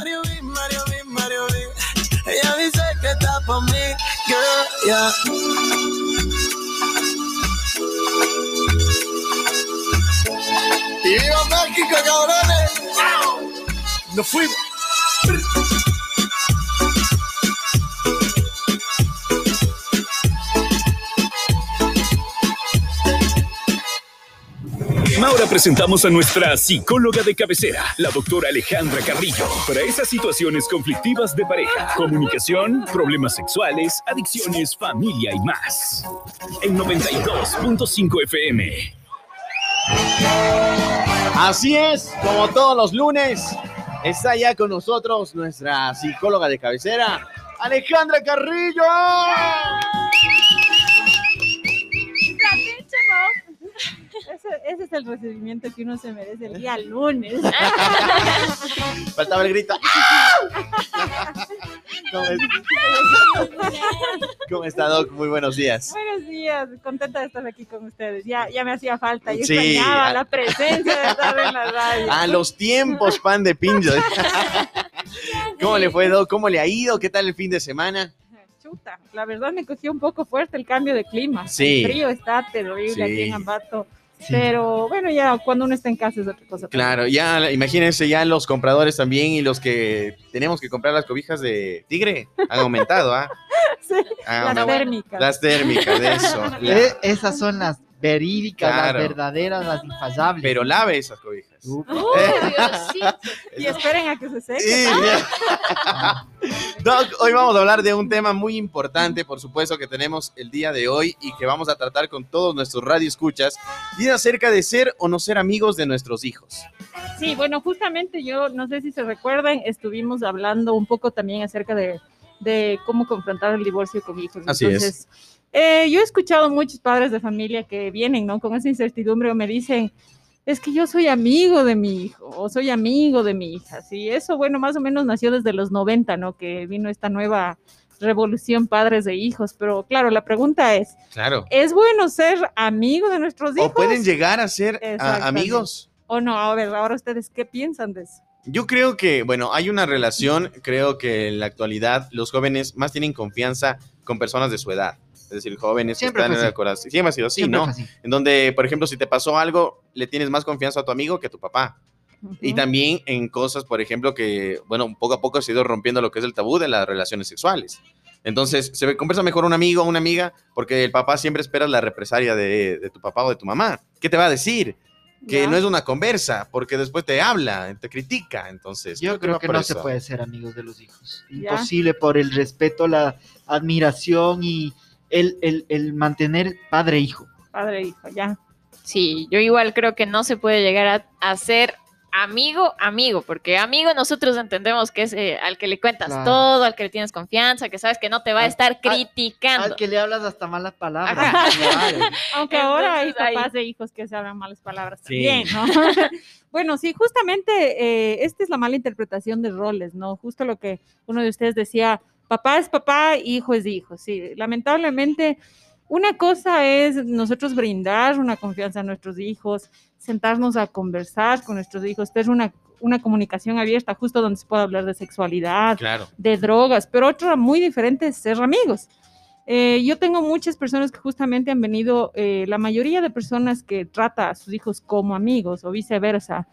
Mario B, Mario B, Mario B. Ella dice que está por mí, girl, yeah. Y viva México, cabrones. Nos fuimos. Presentamos a nuestra psicóloga de cabecera, la doctora Alejandra Carrillo, para esas situaciones conflictivas de pareja, comunicación, problemas sexuales, adicciones, familia y más. En 92.5 FM. Así es, como todos los lunes, está ya con nosotros nuestra psicóloga de cabecera, Alejandra Carrillo. Ese, es el recibimiento que uno se merece el día lunes. Faltaba el grito. ¿Cómo, es- ¿Cómo está, Doc? Muy buenos días. Buenos días, contenta de estar aquí con ustedes. Ya, ya me hacía falta, yo Sí, extrañaba a- la presencia de estar en la radio. A los tiempos, pan de pincho. ¿Cómo le fue, Doc? ¿Cómo le ha ido? ¿Qué tal el fin de semana? Chuta, la verdad me cogió un poco fuerte el cambio de clima. Sí. El frío está terrible Sí. aquí en Ambato. Pero bueno, ya cuando uno está en casa es otra cosa. Claro, ya imagínense ya los compradores también y los que tenemos que comprar las cobijas de tigre han aumentado, ¿ah? Sí, las térmicas. Las térmicas, de eso. La- Eh, esas son las verídicas, Claro. las verdaderas, las infallables. Pero lave esas cobijas. Uf. Y esperen a que se seque. Doc, hoy vamos a hablar de un tema muy importante, por supuesto, que tenemos el día de hoy y que vamos a tratar con todos nuestros radioescuchas, y es acerca de ser o no ser amigos de nuestros hijos. Sí, bueno, justamente yo, no sé si se recuerdan, estuvimos hablando un poco también acerca de, de cómo confrontar el divorcio con hijos. Así es. Eh, yo he escuchado muchos padres de familia que vienen, ¿no? Con esa incertidumbre o me dicen, es que yo soy amigo de mi hijo o soy amigo de mi hija. Sí, eso, bueno, más o menos nació desde los 90, ¿no? Que vino esta nueva revolución padres de hijos. Pero claro, la pregunta es, Claro. ¿es bueno ser amigo de nuestros hijos? O pueden llegar a ser a- Exactamente. amigos. ¿O no? A ver, ahora ustedes, ¿qué piensan de eso? Yo creo que, bueno, hay una relación, creo que en la actualidad los jóvenes más tienen confianza con personas de su edad. Es decir, jóvenes que Siempre están fue en el corazón. Siempre ha sido así, Siempre ¿no? así. En donde, por ejemplo, si te pasó algo, le tienes más confianza a tu amigo que a tu papá. Y también en cosas, por ejemplo, que, bueno, poco a poco se ha ido rompiendo lo que es el tabú de las relaciones sexuales. Entonces, se conversa mejor un amigo o una amiga porque el papá siempre espera la represalia de, de tu papá o de tu mamá. ¿Qué te va a decir? Que Ya. no es una conversa, porque después te habla, te critica. Entonces, Yo creo que no se puede ser amigos de los hijos. Ya. Imposible por el respeto, la admiración y el, el, el mantener padre-hijo. Padre e hijo, ya. Sí, yo igual creo que no se puede llegar a, a ser amigo, amigo, porque amigo nosotros entendemos que es eh, al que le cuentas Claro. todo, al que le tienes confianza, que sabes que no te va a estar al- criticando. Al que le hablas hasta malas palabras. Claro. Aunque ahora hay papás de hijos que se hablan malas palabras Sí. también, ¿no? bueno, sí, justamente eh, esta es la mala interpretación de roles, ¿no? Justo lo que uno de ustedes decía, papá es papá, hijo es hijo, sí. Lamentablemente, una cosa es nosotros brindar una confianza a nuestros hijos, sentarnos a conversar con nuestros hijos, tener una, una comunicación abierta, justo donde se pueda hablar de sexualidad, Claro. de drogas, pero otra muy diferente es ser amigos. Eh, yo tengo muchas personas que justamente han venido, eh, la mayoría de personas que trata a sus hijos como amigos o viceversa,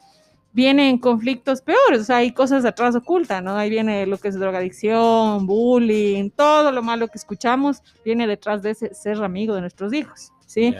vienen conflictos peores, o sea, hay cosas atrás ocultas, ¿no? Ahí viene lo que es drogadicción, bullying, todo lo malo que escuchamos viene detrás de ese ser amigo de nuestros hijos, ¿sí?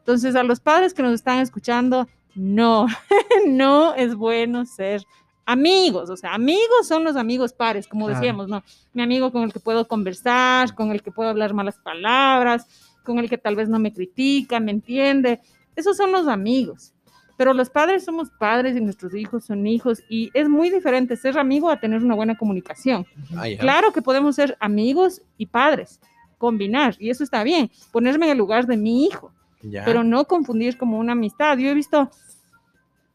Entonces, a los padres que nos están escuchando, no, no es bueno ser amigos, o sea, amigos son los amigos pares, como Claro. decíamos, ¿no? Mi amigo con el que puedo conversar, con el que puedo hablar malas palabras, con el que tal vez no me critica, me entiende, esos son los amigos. Pero los padres somos padres y nuestros hijos son hijos y es muy diferente ser amigo a tener una buena comunicación. Ah, ya. Claro que podemos ser amigos y padres, combinar, y eso está bien, ponerme en el lugar de mi hijo Ya. pero no confundir como una amistad. Yo he visto,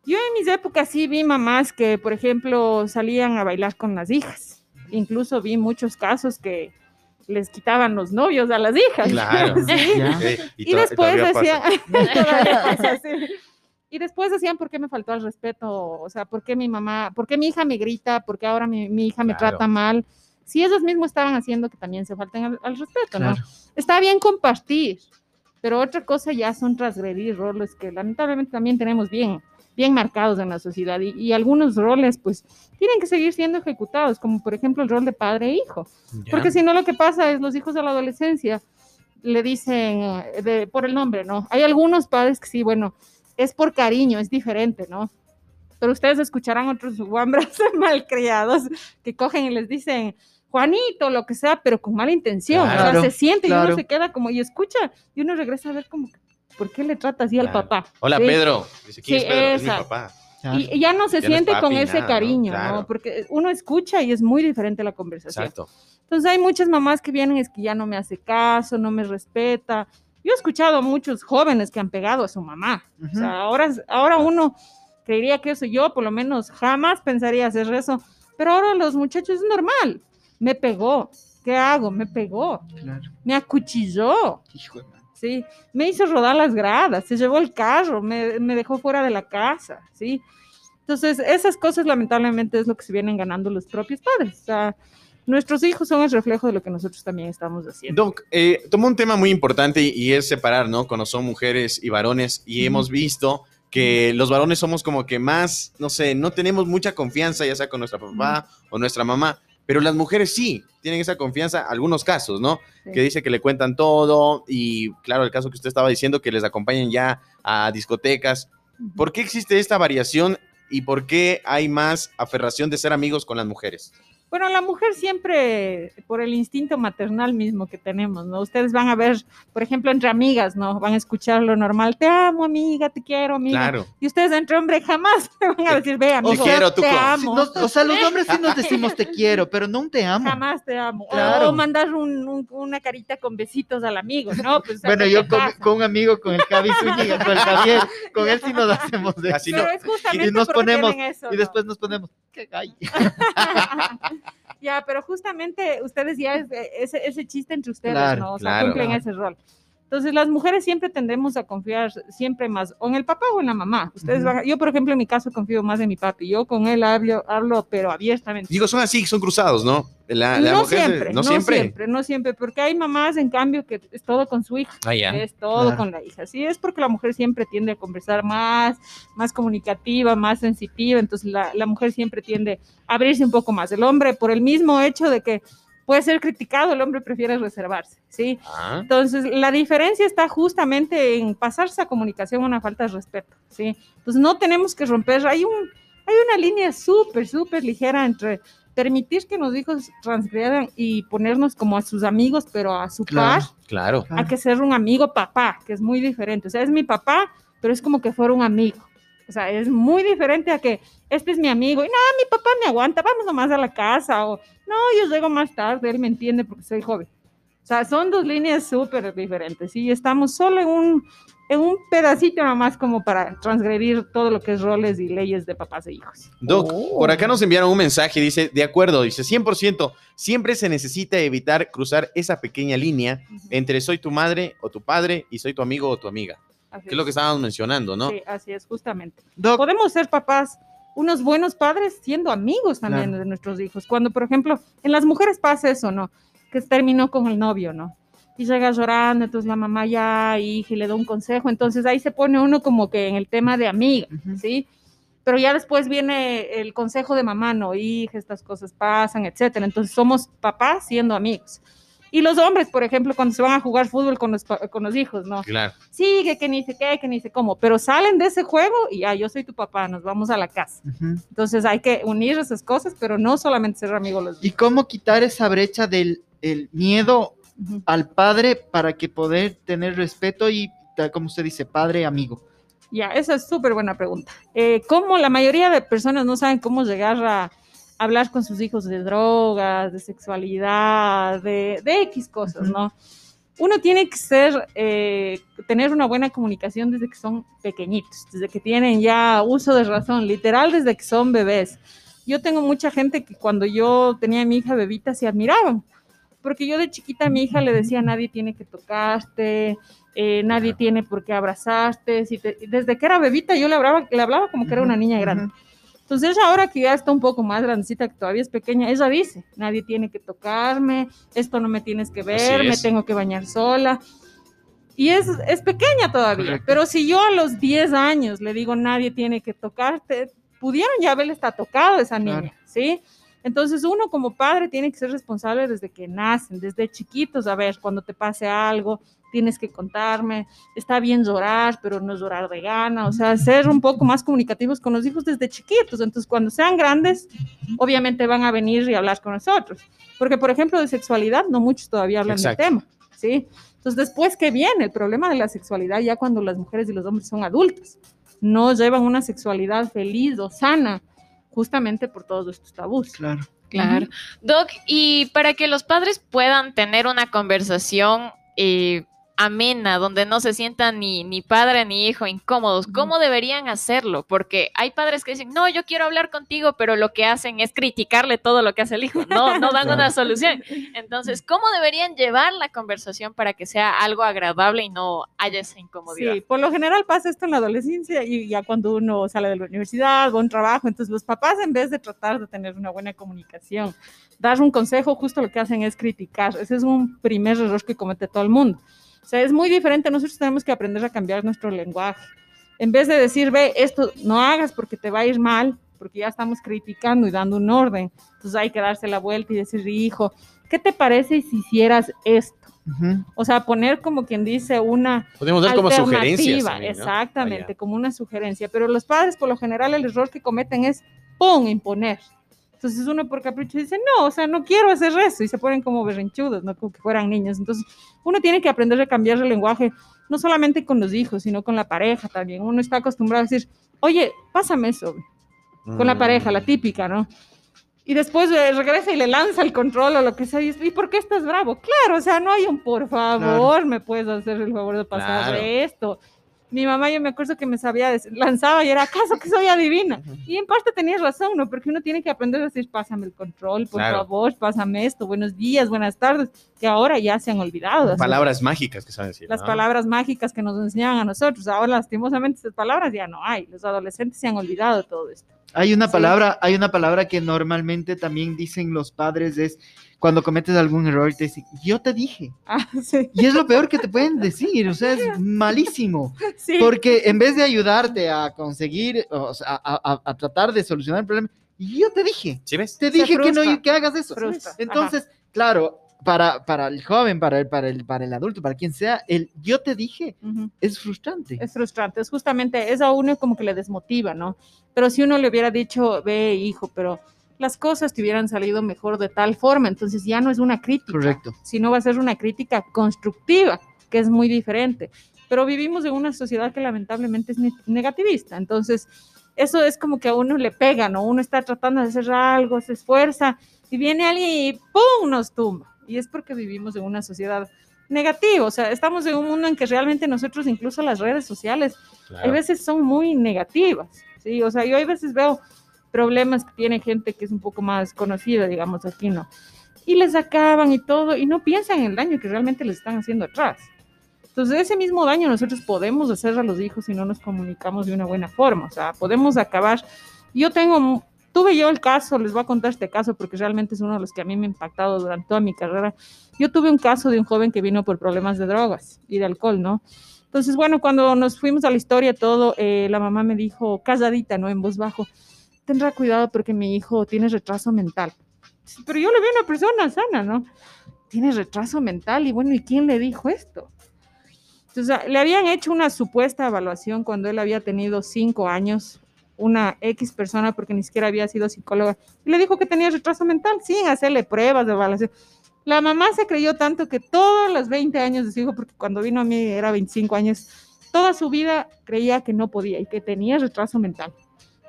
yo en mis épocas sí vi mamás que, por ejemplo, salían a bailar con las hijas. Incluso vi muchos casos que les quitaban los novios a las hijas. Claro. Sí. Sí, Y, to- después decían. Y después decían, ¿por qué me faltó el respeto? O sea, ¿por qué mi mamá, por qué mi hija me grita? ¿Por qué ahora mi, mi hija me Claro. trata mal? Si ellos mismos estaban haciendo que también se falten al, al respeto, ¿no? Está bien compartir, pero otra cosa ya son transgredir roles que lamentablemente también tenemos bien, bien marcados en la sociedad y, y algunos roles pues tienen que seguir siendo ejecutados, como por ejemplo el rol de padre e hijo. Porque si no, lo que pasa es los hijos de la adolescencia le dicen eh, de- por el nombre, ¿no? Hay algunos padres que sí, bueno, es por cariño, es diferente, ¿no? Pero ustedes escucharán otros guambras malcriados que cogen y les dicen Juanito, lo que sea, pero con mala intención. O Claro, sea, se siente y claro. uno se queda como y escucha y uno regresa a ver como, ¿por qué le trata así al papá? Hola, Sí. Dice, ¿quién Sí, es Pedro? Es mi esa. papá. Claro. Y y ya no se Ya no es siente con ese nada, ¿no? cariño, ¿no? Claro. Porque uno escucha y es muy diferente la conversación. Exacto. Entonces hay muchas mamás que vienen, es que ya no me hace caso, no me respeta. Yo he escuchado a muchos jóvenes que han pegado a su mamá. O sea, ahora, ahora uno creería que eso yo, por lo menos, jamás pensaría hacer eso. Pero ahora los muchachos es normal. Me pegó. ¿Qué hago? Me pegó. Claro. Me acuchilló. Hijo de. ¿sí? Me hizo rodar las gradas, se llevó el carro, me, me dejó fuera de la casa, ¿sí? Entonces, esas cosas lamentablemente es lo que se vienen ganando los propios padres. O sea, nuestros hijos son el reflejo de lo que nosotros también estamos haciendo. Doc, eh, tomó un tema muy importante y, y es separar, ¿no? Cuando son mujeres y varones y Ujú. hemos visto que los varones somos como que más, no sé, no tenemos mucha confianza, ya sea con nuestra papá o nuestra mamá, pero las mujeres sí tienen esa confianza, algunos casos, ¿no? Sí. Que dice que le cuentan todo y claro, el caso que usted estaba diciendo, que les acompañan ya a discotecas. ¿Por qué existe esta variación y por qué hay más aferración de ser amigos con las mujeres? Bueno, la mujer siempre, por el instinto maternal mismo que tenemos, ¿no? Ustedes van a ver, por ejemplo, entre amigas, ¿no? Van a escuchar lo normal, te amo, amiga, te quiero, amiga. Claro. Y ustedes entre hombre jamás me van a decir, ve, amigo, quiero, te. Sí, amo. o sea, los hombres sí nos decimos te quiero, pero no un te amo. Jamás te amo. O- Claro. O, mandar un- un- una carita con besitos al amigo, ¿no? Pues, Bueno, ¿qué yo te con, un amigo, con el Javi Zúñiga, con el Javier, con él sí nos hacemos de Así Pero no. es justamente Y nos porque ponemos- eso, Y ¿no? después nos ponemos, qué gay. Ya, pero justamente ustedes ya es- ese, ese chiste entre ustedes, Claro, ¿no? O sea, claro. cumplen ese rol. Entonces, las mujeres siempre tendemos a confiar siempre más o en el papá o en la mamá. Ustedes van yo, por ejemplo, en mi caso confío más en mi papi. Yo con él hablo, hablo pero abiertamente. Digo, son así, son cruzados, ¿no? La, la no, mujer siempre, no no siempre. siempre, no siempre, porque hay mamás, en cambio, que es todo con su hija. Ah, ya. Es todo Claro. con la hija. Sí, es porque la mujer siempre tiende a conversar más, más comunicativa, más sensitiva. Entonces, la, la mujer siempre tiende a abrirse un poco más. El hombre, por el mismo hecho de que puede ser criticado, el hombre prefiere reservarse. Sí. Ah, Entonces, la diferencia está justamente en pasarse a comunicación una falta de respeto. Sí. Entonces, no tenemos que romper. Hay, un, hay una línea súper, súper ligera entre permitir que los hijos transgredan y ponernos como a sus amigos, pero a su Claro. par claro. a que ser un amigo papá, que es muy diferente. O sea, es mi papá, pero es como que fuera un amigo. O sea, es muy diferente a que este es mi amigo y no, mi papá me aguanta, vamos nomás a la casa o no, yo llego más tarde, él me entiende porque soy joven. O sea, son dos líneas súper diferentes y estamos solo en un, en un pedacito nomás como para transgredir todo lo que es roles y leyes de papás e hijos. Doc, Oh. por acá nos enviaron un mensaje, dice, de acuerdo, dice, 100%, siempre se necesita evitar cruzar esa pequeña línea entre soy tu madre o tu padre y soy tu amigo o tu amiga, Así que es lo que estábamos mencionando, ¿no? Sí, así es, justamente. Doc, podemos ser papás, unos buenos padres, siendo amigos también Claro. de nuestros hijos. Cuando, por ejemplo, en las mujeres pasa eso, ¿no? Que terminó con el novio, ¿no? Y llega llorando, entonces la mamá ya, hija, y le da un consejo. Entonces ahí se pone uno como que en el tema de amiga, Ujú. ¿sí? Pero ya después viene el consejo de mamá, no, hija, estas cosas pasan, etcétera. Entonces somos papás siendo amigos. Y los hombres, por ejemplo, cuando se van a jugar fútbol con los, pa- con los hijos, ¿no? Claro. sí, que, que ni sé qué, que ni sé cómo, pero salen de ese juego y ya, yo soy tu papá, nos vamos a la casa. Entonces hay que unir esas cosas, pero no solamente ser amigos los ¿Y cómo quitar esa brecha del el miedo al padre para que poder tener respeto y, tal como usted dice, padre amigo? Ya, esa es súper buena pregunta. Eh, ¿Cómo la mayoría de personas no saben cómo llegar a hablar con sus hijos de drogas, de sexualidad, de, de X cosas. ¿no? Uno tiene que ser, eh, tener una buena comunicación desde que son pequeñitos, desde que tienen ya uso de razón, literal desde que son bebés. Yo tengo mucha gente que cuando yo tenía a mi hija bebita se admiraban, porque yo de chiquita a mi hija le decía, nadie tiene que tocarte, eh, nadie tiene por qué abrazarte. Si te- desde que era bebita yo le hablaba, le hablaba como que era una niña grande. Entonces ahora que ya está un poco más grandecita, que todavía es pequeña, ella dice, nadie tiene que tocarme, esto no me tienes que ver, me tengo que bañar sola. Y es, es pequeña todavía, Correcto. pero si yo a los 10 años le digo, nadie tiene que tocarte, pudieron ya haberle está tocado a esa niña, Claro. ¿sí? Entonces uno como padre tiene que ser responsable desde que nacen, desde chiquitos, a ver, cuando te pase algo, tienes que contarme, está bien llorar, pero no llorar de gana, o sea, ser un poco más comunicativos con los hijos desde chiquitos. Entonces, cuando sean grandes, obviamente van a venir y hablar con nosotros. Porque, por ejemplo, de sexualidad, no muchos todavía hablan Exacto. del tema, ¿sí? Entonces, después que viene el problema de la sexualidad, ya cuando las mujeres y los hombres son adultos, no llevan una sexualidad feliz o sana, justamente por todos estos tabús. Claro. Claro. Doc, y para que los padres puedan tener una conversación eh, amena, donde no se sientan ni, ni padre ni hijo incómodos, ¿cómo deberían hacerlo? Porque hay padres que dicen, no, yo quiero hablar contigo, pero lo que hacen es criticarle todo lo que hace el hijo, no, no dan una solución. Entonces, ¿cómo deberían llevar la conversación para que sea algo agradable y no haya esa incomodidad? Sí, por lo general pasa esto en la adolescencia y ya cuando uno sale de la universidad a un trabajo, entonces los papás en vez de tratar de tener una buena comunicación, dar un consejo, justo lo que hacen es criticar. Ese es un primer error que comete todo el mundo. O sea, es muy diferente, nosotros tenemos que aprender a cambiar nuestro lenguaje. En vez de decir, ve, esto no hagas porque te va a ir mal, porque ya estamos criticando y dando un orden, entonces hay que darse la vuelta y decir, hijo, ¿qué te parece si hicieras esto? Ujú. O sea, poner como quien dice una Podemos dar como sugerencias. también, ¿no? exactamente, Vaya. como una sugerencia. Pero los padres, por lo general, el error que cometen es pon, imponer. Entonces uno por capricho dice, no, o sea, no quiero hacer eso, y se ponen como berrinchudos, no como que fueran niños. Entonces uno tiene que aprender a cambiar el lenguaje, no solamente con los hijos, sino con la pareja también. Uno está acostumbrado a decir, oye, pásame eso, con la pareja, la Mm. típica, ¿no? Y después eh, regresa y le lanza el control o lo que sea. Y, dice, ¿y por qué estás bravo? Claro, o sea, no hay un por favor, me puedes hacer el favor de pasar Claro. esto. Mi mamá, yo me acuerdo que me sabía, lanzaba y era, ¿acaso que soy adivina? Y en parte tenías razón, ¿no? Porque uno tiene que aprender a decir, pásame el control, por Claro. favor, pásame esto, buenos días, buenas tardes, que ahora ya se han olvidado. hacer Palabras mágicas que saben decir. las ¿no? palabras mágicas que nos enseñaban a nosotros. Ahora, lastimosamente, esas palabras ya no hay. Los adolescentes se han olvidado de todo esto. Hay una Sí. palabra, hay una palabra que normalmente también dicen los padres es cuando cometes algún error te dicen, yo te dije. Ah, sí. Y es lo peor que te pueden decir, o sea, es malísimo. Sí. Porque en vez de ayudarte a conseguir, o sea, a, a- a tratar de solucionar el problema, yo te dije, ¿Sí ves? te Se dije que no que hagas eso. Frustra, Entonces, claro, para, para el joven, para el, para, el, para el adulto, para quien sea, el yo te dije Ujú. es frustrante. Es frustrante, es justamente, es a uno como que le desmotiva, ¿no? Pero si uno le hubiera dicho, ve, hijo, pero las cosas te hubieran salido mejor de tal forma, entonces ya no es una crítica, Correcto. sino va a ser una crítica constructiva, que es muy diferente. Pero vivimos en una sociedad que lamentablemente es ne- negativista, entonces eso es como que a uno le pega, ¿no? Uno está tratando de hacer algo, se esfuerza, y viene alguien y ¡pum! nos tumba. Y es porque vivimos en una sociedad negativa, o sea, estamos en un mundo en que realmente nosotros, incluso las redes sociales, Claro. hay veces son muy negativas, ¿sí? O sea, yo hay veces veo problemas que tiene gente que es un poco más conocida, digamos, aquí, ¿no? Y les acaban y todo, y no piensan en el daño que realmente les están haciendo atrás. Entonces, ese mismo daño nosotros podemos hacer a los hijos si no nos comunicamos de una buena forma, o sea, podemos acabar. Yo tengo, tuve yo el caso, les voy a contar este caso porque realmente es uno de los que a mí me ha impactado durante toda mi carrera. Yo tuve un caso de un joven que vino por problemas de drogas y de alcohol, ¿no? Entonces, bueno, cuando nos fuimos a la historia, todo, eh, la mamá me dijo, calladita, ¿no? En voz bajo, tendrá cuidado porque mi hijo tiene retraso mental. Pero yo le veo una persona sana, ¿no? Tiene retraso mental y bueno, ¿y quién le dijo esto? Entonces, le habían hecho una supuesta evaluación cuando él había tenido cinco años, una X persona, porque ni siquiera había sido psicóloga, y le dijo que tenía retraso mental sin hacerle pruebas de evaluación. La mamá se creyó tanto que todos los 20 años de su hijo, porque cuando vino a mí era 25 años, toda su vida creía que no podía y que tenía retraso mental.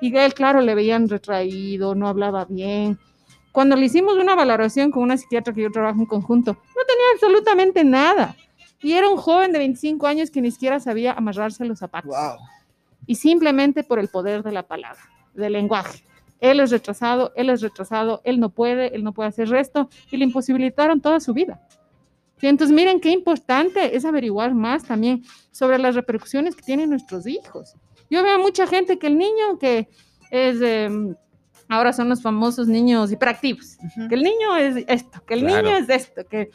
Y él, claro, le veían retraído, no hablaba bien. Cuando le hicimos una valoración con una psiquiatra que yo trabajo en conjunto, no tenía absolutamente nada. Y era un joven de 25 años que ni siquiera sabía amarrarse los zapatos. Wow. Y simplemente por el poder de la palabra, del lenguaje. Él es retrasado, él es retrasado, él no puede, él no puede hacer resto y le imposibilitaron toda su vida. Sí, entonces, miren qué importante es averiguar más también sobre las repercusiones que tienen nuestros hijos. Yo veo mucha gente que el niño que es, em, ahora son los famosos niños hiperactivos, que el niño es esto, que el Claro. niño es esto, que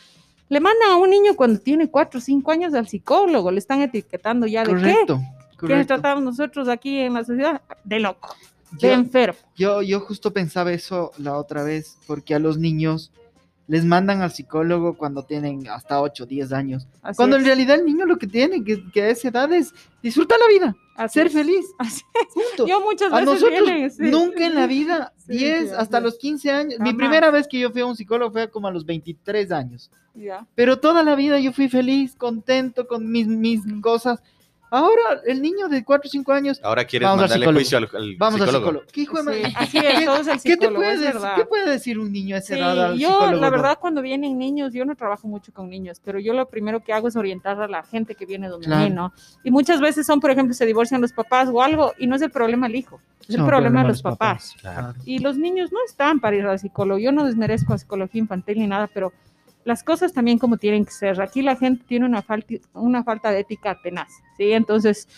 le mandan a un niño cuando tiene cuatro o cinco años al psicólogo, le están etiquetando ya de Correcto. qué, correcto. tratamos nosotros aquí en la sociedad de loco, de Yo- enfermo. Yo, yo justo pensaba eso la otra vez, porque a los niños les mandan al psicólogo cuando tienen hasta 8 o 10 años. Así cuando es, en realidad el niño lo que tiene que, que a esa edad es disfrutar la vida, así ser feliz. es. Yo muchas A veces nosotros vienen, sí. nunca en la vida, Sí, 10 sí, hasta los 15 años. Mi Jamás. primera vez que yo fui a un psicólogo fue como a los 23 años. Ya. Pero toda la vida yo fui feliz, contento con mis, mis cosas. Ahora el niño de 4 o 5 años, Ahora quieres Vamos al mandarle psicólogo. juicio al, al vamos al psicólogo. psicólogo. ¿Qué hijo de Sí, madre? así es, el ¿Qué te psicólogo, puede. ¿Qué puede decir un niño a esa Sí, edad al yo psicólogo? la no? verdad cuando vienen niños, yo no trabajo mucho con niños, pero yo lo primero que hago es orientar a la gente que viene donde Claro. mí, ¿no? Y muchas veces son, por ejemplo, se divorcian los papás o algo y no es el problema del hijo, es el No, problema de los papás. Claro. Y los niños no están para ir al psicólogo. Yo no desmerezco a psicología infantil ni nada, pero las cosas también como tienen que ser. Aquí la gente tiene una falta, una falta de ética tenaz, ¿sí? Entonces,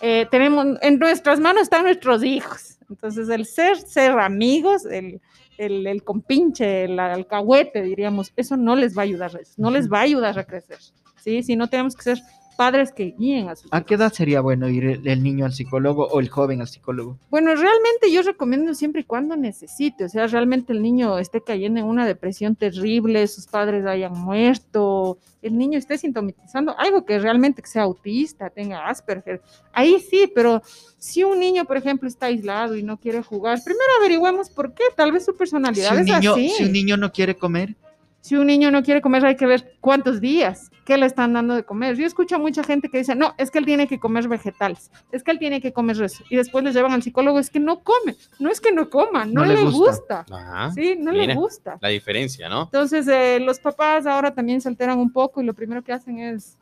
eh, tenemos, en nuestras manos están nuestros hijos. Entonces, el ser, ser amigos, el, el, el compinche, el alcahuete, diríamos, eso no les va a ayudar, no les va a ayudar a crecer, ¿sí? Si no tenemos que ser padres que guíen a sus ¿A qué edad sería bueno ir el, el niño al psicólogo o el joven al psicólogo? Bueno, realmente yo recomiendo siempre y cuando necesite, o sea, realmente el niño esté cayendo en una depresión terrible, sus padres hayan muerto, el niño esté sintomatizando algo que realmente sea autista, tenga Asperger, ahí sí, pero si un niño, por ejemplo, está aislado y no quiere jugar, primero averigüemos por qué, tal vez su Si personalidad un, es niño, así. si un niño no quiere comer, Si un niño no quiere comer, hay que ver cuántos días, qué le están dando de comer. Yo escucho a mucha gente que dice, no, es que él tiene que comer vegetales, es que él tiene que comer eso. Y después le llevan al psicólogo, es que no come, no es que no coma, no, No le gusta. gusta. Ajá. Sí, no le gusta. La diferencia, ¿no? Entonces, eh, los papás ahora también se alteran un poco y lo primero que hacen es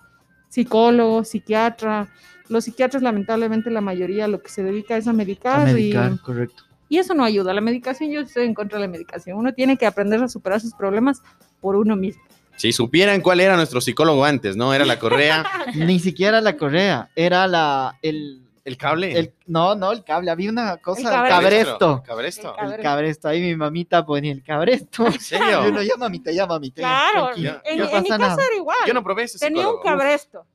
psicólogo, psiquiatra. Los psiquiatras, lamentablemente, la mayoría lo que se dedica es a medicar, a y- medicar, correcto. y eso no ayuda. La medicación, yo estoy en contra de la medicación. Uno tiene que aprender a superar sus problemas por uno mismo. Si supieran cuál era nuestro psicólogo antes, ¿no? Era la correa, Ni siquiera la correa, era la el, el cable. el no, no, el cable, había una cosa, el cabresto. cabresto. Cabresto. El El cabresto, ahí mi mamita ponía el cabresto. ¿En serio? Yo no, ya mamita, ya mamita. ya, Claro, tranquila, en, en mi casa nada. era igual. Yo no probé ese tenía un cabresto.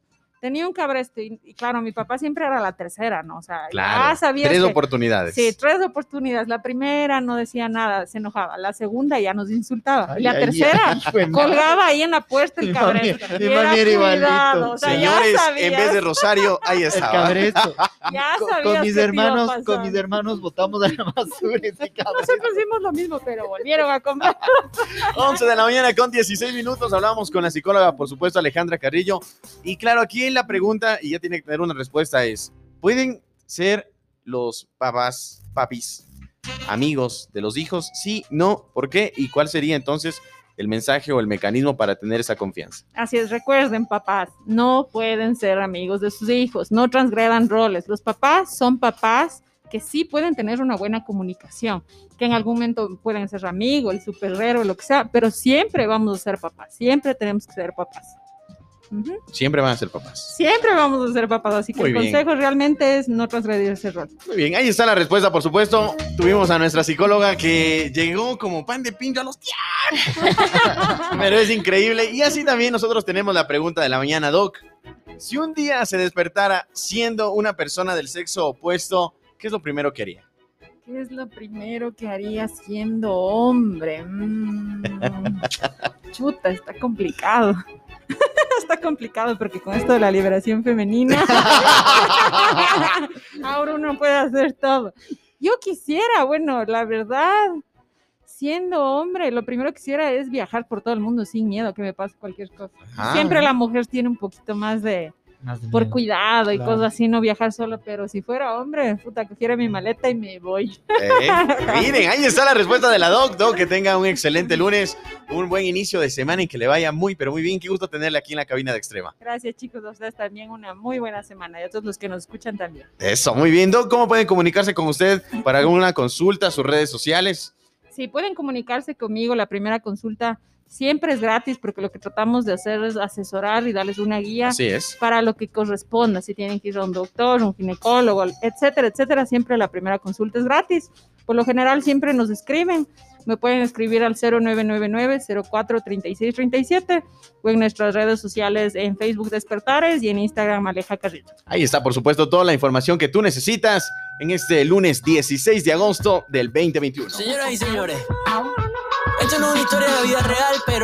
Tenía un cabresto. Y, y claro, mi papá siempre era la tercera, ¿no? O sea, Claro. ya sabía Tres que- oportunidades. Sí, tres oportunidades. La primera no decía nada, se enojaba. La segunda ya nos insultaba. Ay, y la ay, tercera ay, colgaba ahí en la puerta el Mi cabresto. mi Y mami era igualito. cuidado, o sea, ya Señores, en sabías, vez de Rosario, ahí El estaba. cabresto. ya Con, sabías con mis hermanos, con mis hermanos votamos a la basura ese cabresto. Nosotros hicimos lo mismo, pero volvieron a comprar. 11 de la mañana con 16 minutos. Hablamos con la psicóloga, por supuesto, Alejandra Carrillo. Y claro, aquí la pregunta, y ya tiene que tener una respuesta, es: ¿pueden ser los papás, papis, amigos de los hijos? Sí, no, ¿por qué? ¿Y cuál sería entonces el mensaje o el mecanismo para tener esa confianza? Así es, recuerden, papás, no pueden ser amigos de sus hijos, no transgredan roles. Los papás son papás que sí pueden tener una buena comunicación, que en algún momento pueden ser amigos, el superhéroe, lo que sea, pero siempre vamos a ser papás, siempre tenemos que ser papás. Siempre van a ser papás. Siempre vamos a ser papás, así que Muy el bien. consejo realmente es no transgredir ese rol. Muy bien, ahí está la respuesta, por supuesto. Tuvimos a nuestra psicóloga que llegó como pan de pincho a los tías. Pero es increíble. Y así también nosotros tenemos la pregunta de la mañana, Doc. Si un día se despertara siendo una persona del sexo opuesto, ¿qué es lo primero que haría? ¿Qué es lo primero que haría siendo hombre? Mm, chuta, está complicado. Está complicado porque con esto de la liberación femenina, ahora uno puede hacer todo. Yo quisiera, bueno, la verdad, siendo hombre, lo primero que quisiera es viajar por todo el mundo sin miedo que me pase cualquier cosa. Ah. Siempre la mujer tiene un poquito más de, Más por miedo. cuidado y Claro. cosas así, no viajar solo, pero si fuera hombre, puta, cogiera mi maleta y me voy. Eh, Miren, ahí está la respuesta de la Doc. Doc, que tenga un excelente lunes, un buen inicio de semana y que le vaya muy, pero muy bien. Qué gusto tenerle aquí en la cabina de Extrema. Gracias chicos, a ustedes también una muy buena semana y a todos los que nos escuchan también. Eso, muy bien. Doc, ¿cómo pueden comunicarse con usted para alguna consulta, sus redes sociales? Sí, pueden comunicarse conmigo, la primera consulta siempre es gratis porque lo que tratamos de hacer es asesorar y darles una guía Así es. para lo que corresponda, si tienen que ir a un doctor, un ginecólogo, etcétera, etcétera, siempre la primera consulta es gratis. Por lo general siempre nos escriben, me pueden escribir al 0999-043637 o en nuestras redes sociales en Facebook Despertares y en Instagram Aleja Carrillo. Ahí está, por supuesto, toda la información que tú necesitas en este lunes 16 de agosto del 2021. Señoras y señores, esto no es una historia de vida real, pero